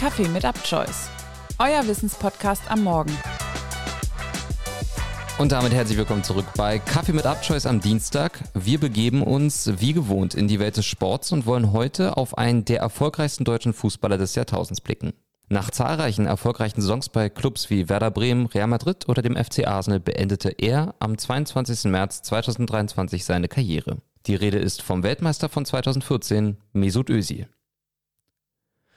Kaffee mit Upchoice, euer Wissenspodcast am Morgen. Und damit herzlich willkommen zurück bei Kaffee mit Upchoice am Dienstag. Wir begeben uns wie gewohnt in die Welt des Sports und wollen heute auf einen der erfolgreichsten deutschen Fußballer des Jahrtausends blicken. Nach zahlreichen erfolgreichen Saisons bei Clubs wie Werder Bremen, Real Madrid oder dem FC Arsenal beendete er am 22. März 2023 seine Karriere. Die Rede ist vom Weltmeister von 2014, Mesut Özil.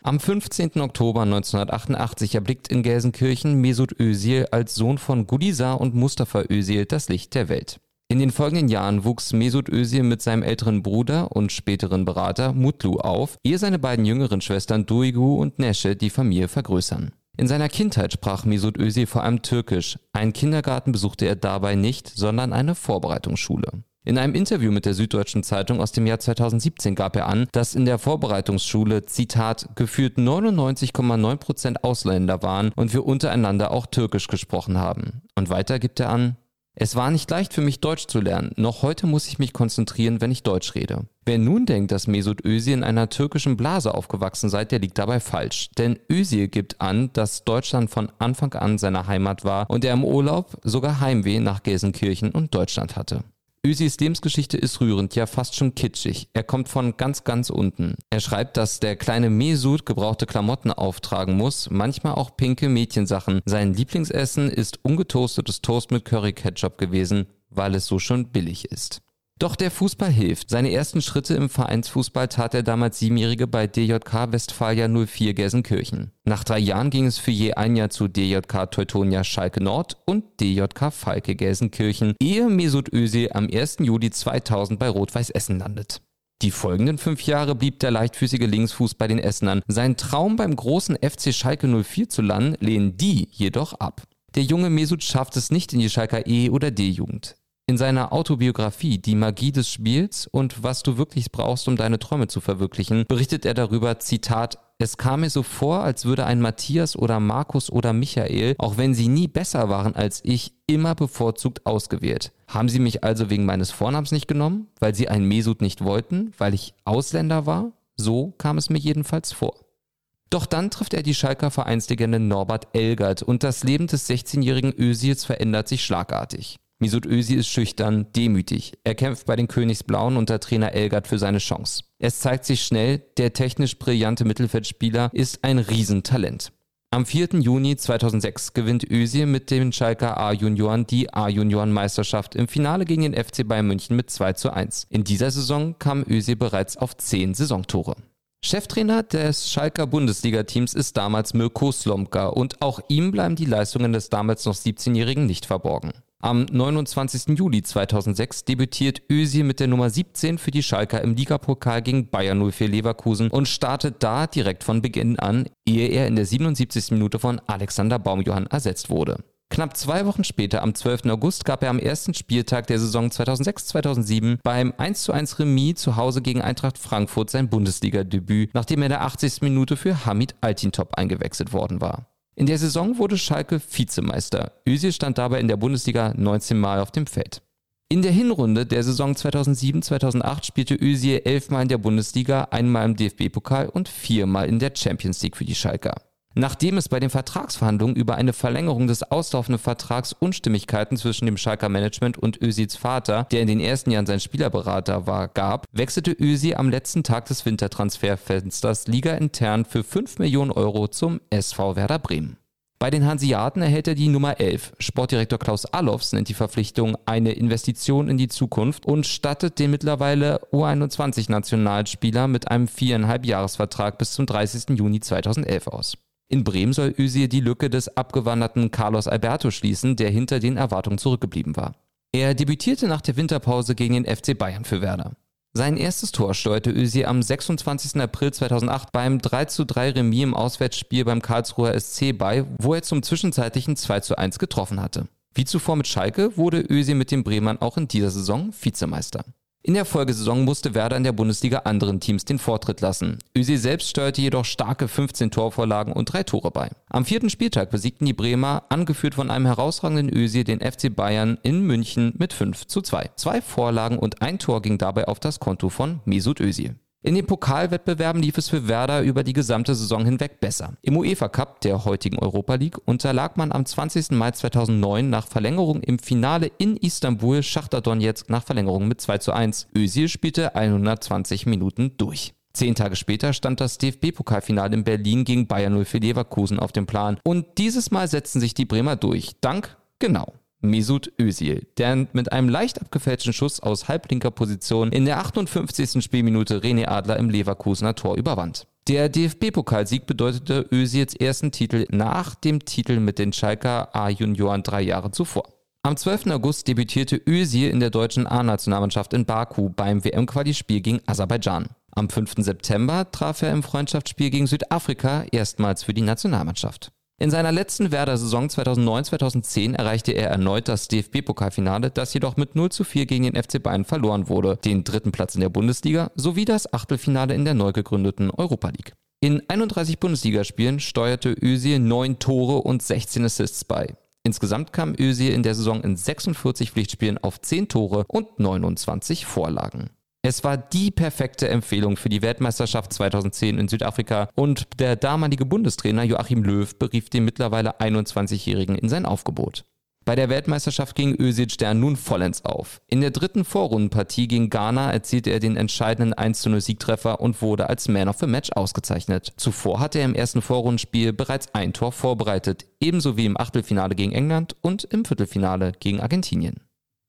Am 15. Oktober 1988 erblickt in Gelsenkirchen Mesut Özil als Sohn von Gudisa und Mustafa Özil das Licht der Welt. In den folgenden Jahren wuchs Mesut Özil mit seinem älteren Bruder und späteren Berater Mutlu auf, ehe seine beiden jüngeren Schwestern Duygu und Nesche die Familie vergrößern. In seiner Kindheit sprach Mesut Özil vor allem Türkisch. Einen Kindergarten besuchte er dabei nicht, sondern eine Vorbereitungsschule. In einem Interview mit der Süddeutschen Zeitung aus dem Jahr 2017 gab er an, dass in der Vorbereitungsschule, Zitat, gefühlt 99,9 Prozent Ausländer waren und wir untereinander auch Türkisch gesprochen haben. Und weiter gibt er an, es war nicht leicht für mich Deutsch zu lernen, noch heute muss ich mich konzentrieren, wenn ich Deutsch rede. Wer nun denkt, dass Mesut Özil in einer türkischen Blase aufgewachsen sei, der liegt dabei falsch. Denn Özil gibt an, dass Deutschland von Anfang an seine Heimat war und er im Urlaub sogar Heimweh nach Gelsenkirchen und Deutschland hatte. Ösis Lebensgeschichte ist rührend, ja fast schon kitschig. Er kommt von ganz, ganz unten. Er schreibt, dass der kleine Mesut gebrauchte Klamotten auftragen muss, manchmal auch pinke Mädchensachen. Sein Lieblingsessen ist ungetoastetes Toast mit Curry Ketchup gewesen, weil es so schon billig ist. Doch der Fußball hilft. Seine ersten Schritte im Vereinsfußball tat der damals Siebenjährige bei DJK Westfalia 04 Gelsenkirchen. Nach drei Jahren ging es für je ein Jahr zu DJK Teutonia Schalke Nord und DJK Falke Gelsenkirchen, ehe Mesut Özil am 1. Juli 2000 bei Rot-Weiß Essen landet. Die folgenden fünf Jahre blieb der leichtfüßige Linksfuß bei den Essenern. Sein Traum beim großen FC Schalke 04 zu landen, lehnen die jedoch ab. Der junge Mesut schafft es nicht in die Schalker E- oder D-Jugend. In seiner Autobiografie Die Magie des Spiels und was du wirklich brauchst, um deine Träume zu verwirklichen, berichtet er darüber, Zitat, es kam mir so vor, als würde ein Matthias oder Markus oder Michael, auch wenn sie nie besser waren als ich, immer bevorzugt ausgewählt. Haben sie mich also wegen meines Vornamens nicht genommen? Weil sie einen Mesut nicht wollten? Weil ich Ausländer war? So kam es mir jedenfalls vor. Doch dann trifft er die Schalker Vereinslegende Norbert Elgert und das Leben des 16-jährigen Ösils verändert sich schlagartig. Misut Özil ist schüchtern, demütig. Er kämpft bei den Königsblauen unter Trainer Elgert für seine Chance. Es zeigt sich schnell, der technisch brillante Mittelfeldspieler ist ein Riesentalent. Am 4. Juni 2006 gewinnt Özil mit den Schalker A-Junioren die A-Junioren-Meisterschaft im Finale gegen den FC Bayern München mit 2 zu 1. In dieser Saison kam Özil bereits auf 10 Saisontore. Cheftrainer des Schalker Bundesliga-Teams ist damals Mirko Slomka und auch ihm bleiben die Leistungen des damals noch 17-Jährigen nicht verborgen. Am 29. Juli 2006 debütiert Özil mit der Nummer 17 für die Schalker im Ligapokal gegen Bayern 04 Leverkusen und startet da direkt von Beginn an, ehe er in der 77. Minute von Alexander Baumjohann ersetzt wurde. Knapp zwei Wochen später, am 12. August, gab er am ersten Spieltag der Saison 2006-2007 beim 1:1 Remis zu Hause gegen Eintracht Frankfurt sein Bundesliga-Debüt, nachdem er in der 80. Minute für Hamid Altintop eingewechselt worden war. In der Saison wurde Schalke Vizemeister. Özil stand dabei in der Bundesliga 19 Mal auf dem Feld. In der Hinrunde der Saison 2007-2008 spielte Özil elfmal in der Bundesliga, einmal im DFB-Pokal und viermal in der Champions League für die Schalker. Nachdem es bei den Vertragsverhandlungen über eine Verlängerung des auslaufenden Vertrags Unstimmigkeiten zwischen dem Schalker Management und Özils Vater, der in den ersten Jahren sein Spielerberater war, gab, wechselte Özil am letzten Tag des Wintertransferfensters ligaintern für 5 Millionen Euro zum SV Werder Bremen. Bei den Hanseaten erhält er die Nummer 11. Sportdirektor Klaus Allofs nennt die Verpflichtung eine Investition in die Zukunft und stattet den mittlerweile U21-Nationalspieler mit einem viereinhalb Jahresvertrag bis zum 30. Juni 2011 aus. In Bremen soll Özil die Lücke des abgewanderten Carlos Alberto schließen, der hinter den Erwartungen zurückgeblieben war. Er debütierte nach der Winterpause gegen den FC Bayern für Werder. Sein erstes Tor steuerte Özil am 26. April 2008 beim 3:3 Remis im Auswärtsspiel beim Karlsruher SC bei, wo er zum zwischenzeitlichen 2:1 getroffen hatte. Wie zuvor mit Schalke wurde Özil mit den Bremern auch in dieser Saison Vizemeister. In der Folgesaison musste Werder in der Bundesliga anderen Teams den Vortritt lassen. Özil selbst steuerte jedoch starke 15 Torvorlagen und drei Tore bei. Am vierten Spieltag besiegten die Bremer, angeführt von einem herausragenden Özil, den FC Bayern in München mit 5 zu 2. Zwei Vorlagen und ein Tor ging dabei auf das Konto von Mesut Özil. In den Pokalwettbewerben lief es für Werder über die gesamte Saison hinweg besser. Im UEFA Cup, der heutigen Europa League, unterlag man am 20. Mai 2009 nach Verlängerung im Finale in Istanbul Schachter Donetsk nach Verlängerung mit 2 zu 1. Özil spielte 120 Minuten durch. Zehn Tage später stand das DFB-Pokalfinale in Berlin gegen Bayern 0 für Leverkusen auf dem Plan. Und dieses Mal setzten sich die Bremer durch. Dank, genau, Mesut Özil, der mit einem leicht abgefälschten Schuss aus halblinker Position in der 58. Spielminute René Adler im Leverkusener Tor überwand. Der DFB-Pokalsieg bedeutete Özils ersten Titel nach dem Titel mit den Schalker A-Junioren drei Jahre zuvor. Am 12. August debütierte Özil in der deutschen A-Nationalmannschaft in Baku beim WM-Quali-Spiel gegen Aserbaidschan. Am 5. September traf er im Freundschaftsspiel gegen Südafrika erstmals für die Nationalmannschaft. In seiner letzten Werder-Saison 2009-2010 erreichte er erneut das DFB-Pokalfinale, das jedoch mit 0 zu 4 gegen den FC Bayern verloren wurde, den dritten Platz in der Bundesliga sowie das Achtelfinale in der neu gegründeten Europa League. In 31 Bundesligaspielen steuerte Özil 9 Tore und 16 Assists bei. Insgesamt kam Özil in der Saison in 46 Pflichtspielen auf 10 Tore und 29 Vorlagen. Es war die perfekte Empfehlung für die Weltmeisterschaft 2010 in Südafrika und der damalige Bundestrainer Joachim Löw berief den mittlerweile 21-Jährigen in sein Aufgebot. Bei der Weltmeisterschaft ging Özil Stern nun vollends auf. In der dritten Vorrundenpartie gegen Ghana erzielte er den entscheidenden 1-0 Siegtreffer und wurde als Man of the Match ausgezeichnet. Zuvor hatte er im ersten Vorrundenspiel bereits ein Tor vorbereitet, ebenso wie im Achtelfinale gegen England und im Viertelfinale gegen Argentinien.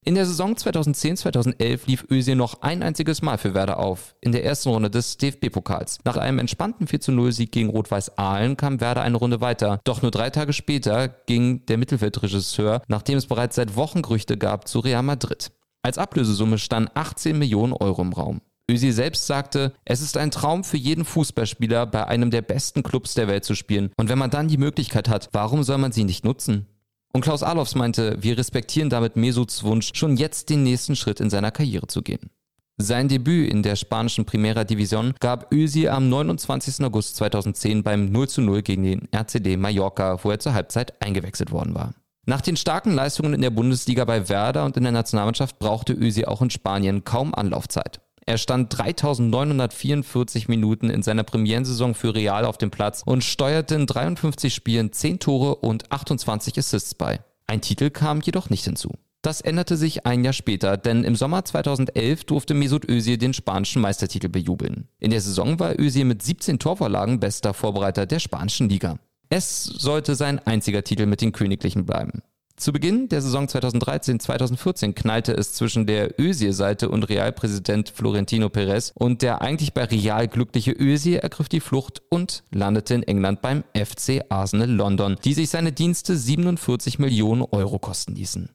In der Saison 2010-2011 lief Özil noch ein einziges Mal für Werder auf, in der ersten Runde des DFB-Pokals. Nach einem entspannten 4-0-Sieg gegen Rot-Weiß Aalen kam Werder eine Runde weiter. Doch nur drei Tage später ging der Mittelfeldregisseur, nachdem es bereits seit Wochen Gerüchte gab, zu Real Madrid. Als Ablösesumme standen 18 Millionen Euro im Raum. Özil selbst sagte, es ist ein Traum für jeden Fußballspieler, bei einem der besten Clubs der Welt zu spielen. Und wenn man dann die Möglichkeit hat, warum soll man sie nicht nutzen? Und Klaus Alofs meinte, wir respektieren damit Mesuts Wunsch, schon jetzt den nächsten Schritt in seiner Karriere zu gehen. Sein Debüt in der spanischen Primera División gab Özil am 29. August 2010 beim 0 zu 0 gegen den RCD Mallorca, wo er zur Halbzeit eingewechselt worden war. Nach den starken Leistungen in der Bundesliga bei Werder und in der Nationalmannschaft brauchte Özil auch in Spanien kaum Anlaufzeit. Er stand 3944 Minuten in seiner Premierensaison für Real auf dem Platz und steuerte in 53 Spielen 10 Tore und 28 Assists bei. Ein Titel kam jedoch nicht hinzu. Das änderte sich ein Jahr später, denn im Sommer 2011 durfte Mesut Özil den spanischen Meistertitel bejubeln. In der Saison war Özil mit 17 Torvorlagen bester Vorbereiter der spanischen Liga. Es sollte sein einziger Titel mit den Königlichen bleiben. Zu Beginn der Saison 2013-2014 knallte es zwischen der Özil-Seite und Realpräsident Florentino Perez und der eigentlich bei Real glückliche Özil ergriff die Flucht und landete in England beim FC Arsenal London, die sich seine Dienste 47 Millionen Euro kosten ließen.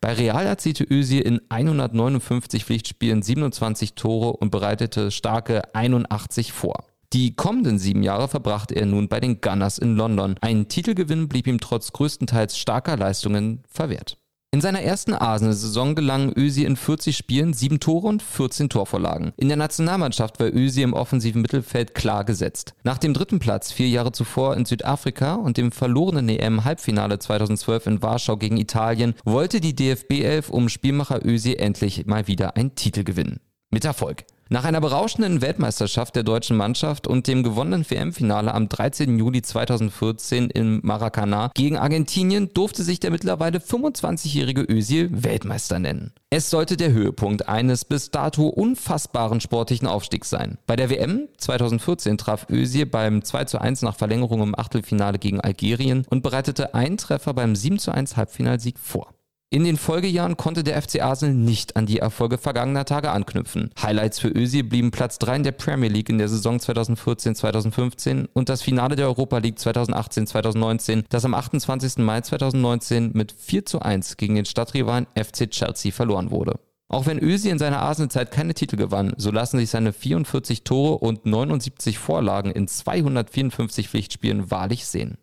Bei Real erzielte Özil in 159 Pflichtspielen 27 Tore und bereitete starke 81 vor. Die kommenden sieben Jahre verbrachte er nun bei den Gunners in London. Ein Titelgewinn blieb ihm trotz größtenteils starker Leistungen verwehrt. In seiner ersten Arsenal-Saison gelangen Ösi in 40 Spielen sieben Tore und 14 Torvorlagen. In der Nationalmannschaft war Ösi im offensiven Mittelfeld klar gesetzt. Nach dem dritten Platz vier Jahre zuvor in Südafrika und dem verlorenen EM-Halbfinale 2012 in Warschau gegen Italien wollte die DFB-Elf um Spielmacher Ösi endlich mal wieder einen Titel gewinnen. Mit Erfolg. Nach einer berauschenden Weltmeisterschaft der deutschen Mannschaft und dem gewonnenen WM-Finale am 13. Juli 2014 im Maracanã gegen Argentinien durfte sich der mittlerweile 25-jährige Özil Weltmeister nennen. Es sollte der Höhepunkt eines bis dato unfassbaren sportlichen Aufstiegs sein. Bei der WM 2014 traf Özil beim 2 zu 1 nach Verlängerung im Achtelfinale gegen Algerien und bereitete einen Treffer beim 7 zu 1 Halbfinalsieg vor. In den Folgejahren konnte der FC Arsenal nicht an die Erfolge vergangener Tage anknüpfen. Highlights für Özil blieben Platz 3 in der Premier League in der Saison 2014-2015 und das Finale der Europa League 2018-2019, das am 28. Mai 2019 mit 4 zu 1 gegen den Stadtrivalen FC Chelsea verloren wurde. Auch wenn Özil in seiner Arsenal-Zeit keine Titel gewann, so lassen sich seine 44 Tore und 79 Vorlagen in 254 Pflichtspielen wahrlich sehen.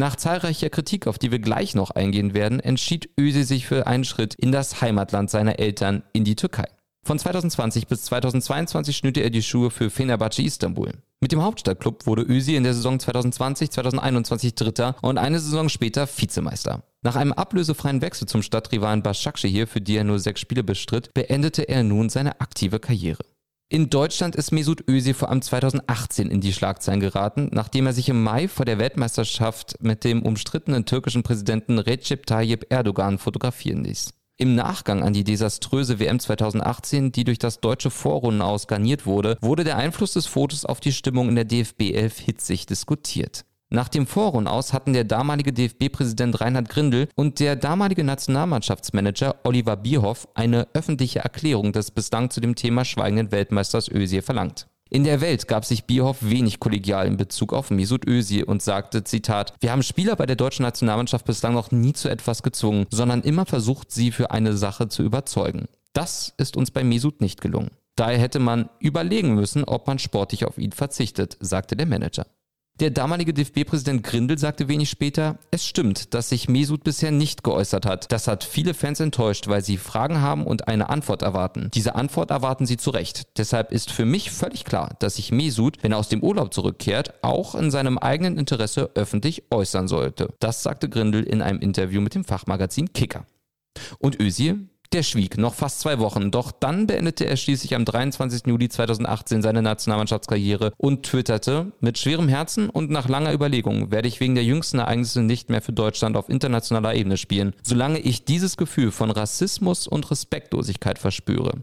Nach zahlreicher Kritik, auf die wir gleich noch eingehen werden, entschied Özil sich für einen Schritt in das Heimatland seiner Eltern, in die Türkei. Von 2020 bis 2022 schnürte er die Schuhe für Fenerbahce Istanbul. Mit dem Hauptstadtklub wurde Özil in der Saison 2020-2021 Dritter und eine Saison später Vizemeister. Nach einem ablösefreien Wechsel zum Stadtrivalen Başakşehir, für die er nur sechs Spiele bestritt, beendete er nun seine aktive Karriere. In Deutschland ist Mesut Özil vor allem 2018 in die Schlagzeilen geraten, nachdem er sich im Mai vor der Weltmeisterschaft mit dem umstrittenen türkischen Präsidenten Recep Tayyip Erdogan fotografieren ließ. Im Nachgang an die desaströse WM 2018, die durch das deutsche Vorrundenaus garniert wurde, wurde der Einfluss des Fotos auf die Stimmung in der DFB 11 hitzig diskutiert. Nach dem Vorrundenaus hatten der damalige DFB-Präsident Reinhard Grindel und der damalige Nationalmannschaftsmanager Oliver Bierhoff eine öffentliche Erklärung des bislang zu dem Thema schweigenden Weltmeisters Özil verlangt. In der Welt gab sich Bierhoff wenig kollegial in Bezug auf Mesut Özil und sagte, Zitat, wir haben Spieler bei der deutschen Nationalmannschaft bislang noch nie zu etwas gezwungen, sondern immer versucht, sie für eine Sache zu überzeugen. Das ist uns bei Mesut nicht gelungen. Daher hätte man überlegen müssen, ob man sportlich auf ihn verzichtet, sagte der Manager. Der damalige DFB-Präsident Grindel sagte wenig später, es stimmt, dass sich Mesut bisher nicht geäußert hat. Das hat viele Fans enttäuscht, weil sie Fragen haben und eine Antwort erwarten. Diese Antwort erwarten sie zu Recht. Deshalb ist für mich völlig klar, dass sich Mesut, wenn er aus dem Urlaub zurückkehrt, auch in seinem eigenen Interesse öffentlich äußern sollte. Das sagte Grindel in einem Interview mit dem Fachmagazin Kicker. Und Özil? Der schwieg noch fast zwei Wochen, doch dann beendete er schließlich am 23. Juli 2018 seine Nationalmannschaftskarriere und twitterte, mit schwerem Herzen und nach langer Überlegung werde ich wegen der jüngsten Ereignisse nicht mehr für Deutschland auf internationaler Ebene spielen, solange ich dieses Gefühl von Rassismus und Respektlosigkeit verspüre.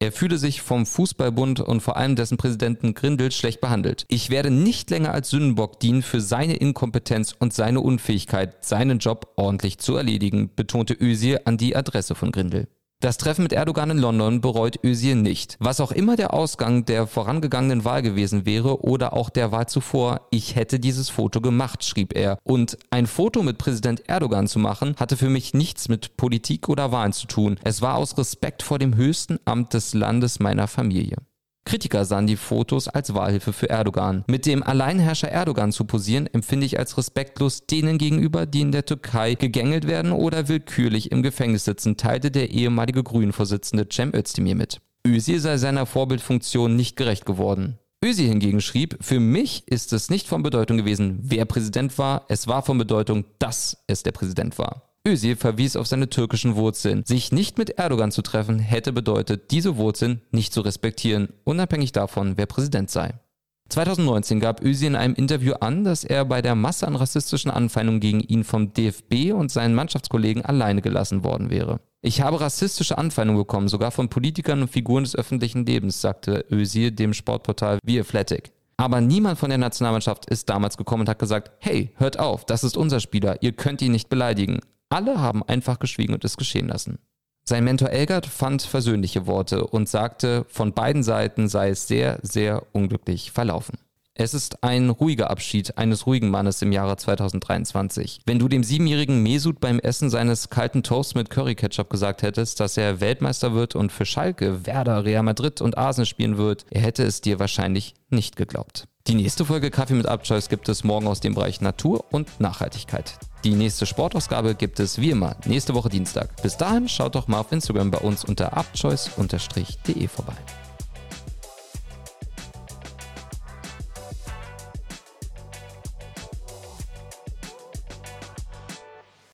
Er fühle sich vom Fußballbund und vor allem dessen Präsidenten Grindel schlecht behandelt. Ich werde nicht länger als Sündenbock dienen für seine Inkompetenz und seine Unfähigkeit, seinen Job ordentlich zu erledigen, betonte Özil an die Adresse von Grindel. Das Treffen mit Erdogan in London bereut Özil nicht. Was auch immer der Ausgang der vorangegangenen Wahl gewesen wäre oder auch der Wahl zuvor, ich hätte dieses Foto gemacht, schrieb er. Und ein Foto mit Präsident Erdogan zu machen, hatte für mich nichts mit Politik oder Wahlen zu tun. Es war aus Respekt vor dem höchsten Amt des Landes meiner Familie. Kritiker sahen die Fotos als Wahlhilfe für Erdogan. Mit dem Alleinherrscher Erdogan zu posieren, empfinde ich als respektlos denen gegenüber, die in der Türkei gegängelt werden oder willkürlich im Gefängnis sitzen, teilte der ehemalige Grünen-Vorsitzende Cem Özdemir mit. Özil sei seiner Vorbildfunktion nicht gerecht geworden. Özil hingegen schrieb, für mich ist es nicht von Bedeutung gewesen, wer Präsident war, es war von Bedeutung, dass es der Präsident war. Özil verwies auf seine türkischen Wurzeln. Sich nicht mit Erdogan zu treffen, hätte bedeutet, diese Wurzeln nicht zu respektieren, unabhängig davon, wer Präsident sei. 2019 gab Özil in einem Interview an, dass er bei der Masse an rassistischen Anfeindungen gegen ihn vom DFB und seinen Mannschaftskollegen alleine gelassen worden wäre. Ich habe rassistische Anfeindungen bekommen, sogar von Politikern und Figuren des öffentlichen Lebens, sagte Özil dem Sportportal The Athletic. Aber niemand von der Nationalmannschaft ist damals gekommen und hat gesagt, hey, hört auf, das ist unser Spieler, ihr könnt ihn nicht beleidigen. Alle haben einfach geschwiegen und es geschehen lassen. Sein Mentor Elgert fand versöhnliche Worte und sagte, von beiden Seiten sei es sehr, sehr unglücklich verlaufen. Es ist ein ruhiger Abschied eines ruhigen Mannes im Jahre 2023. Wenn du dem siebenjährigen Mesut beim Essen seines kalten Toasts mit Curry Ketchup gesagt hättest, dass er Weltmeister wird und für Schalke, Werder, Real Madrid und Arsenal spielen wird, er hätte es dir wahrscheinlich nicht geglaubt. Die nächste Folge Kaffee mit Abchoice gibt es morgen aus dem Bereich Natur und Nachhaltigkeit. Die nächste Sportausgabe gibt es wie immer nächste Woche Dienstag. Bis dahin schaut doch mal auf Instagram bei uns unter abchoice.de vorbei.